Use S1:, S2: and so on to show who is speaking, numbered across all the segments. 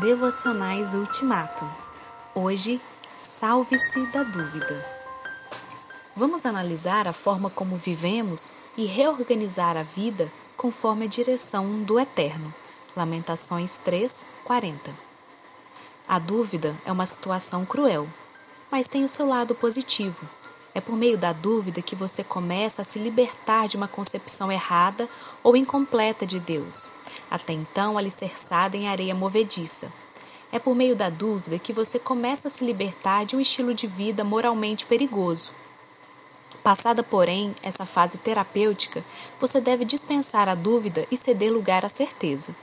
S1: Devocionais Ultimato. Hoje, salve-se da dúvida. Vamos analisar a forma como vivemos e reorganizar a vida conforme a direção do Eterno. Lamentações 3, 40. A dúvida é uma situação cruel, mas tem o seu lado positivo. É por meio da dúvida que você começa a se libertar de uma concepção errada ou incompleta de Deus até então alicerçada em areia movediça. É por meio da dúvida que você começa a se libertar de um estilo de vida moralmente perigoso. Passada, porém, essa fase terapêutica, você deve dispensar a dúvida e ceder lugar à certeza.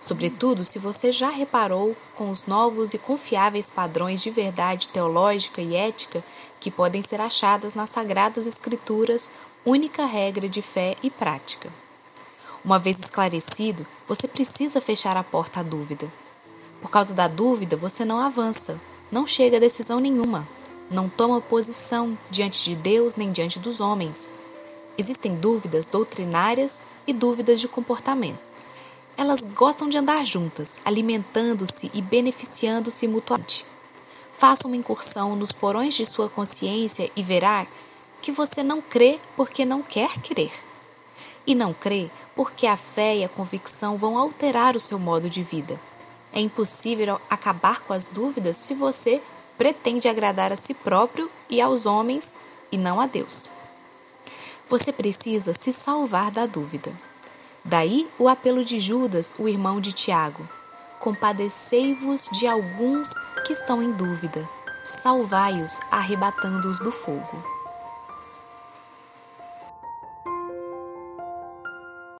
S1: Sobretudo se você já reparou com os novos e confiáveis padrões de verdade teológica e ética que podem ser achadas nas Sagradas Escrituras, única regra de fé e prática. Uma vez esclarecido, você precisa fechar a porta à dúvida. Por causa da dúvida, você não avança, não chega a decisão nenhuma, não toma posição diante de Deus nem diante dos homens. Existem dúvidas doutrinárias e dúvidas de comportamento. Elas gostam de andar juntas, alimentando-se e beneficiando-se mutuamente. Faça uma incursão nos porões de sua consciência e verá que você não crê porque não quer crer e não crê porque a fé e a convicção vão alterar o seu modo de vida. É impossível acabar com as dúvidas se você pretende agradar a si próprio e aos homens e não a Deus. Você precisa se salvar da dúvida. Daí o apelo de Judas, o irmão de Tiago: Compadecei-vos de alguns que estão em dúvida, salvai-os arrebatando-os do fogo.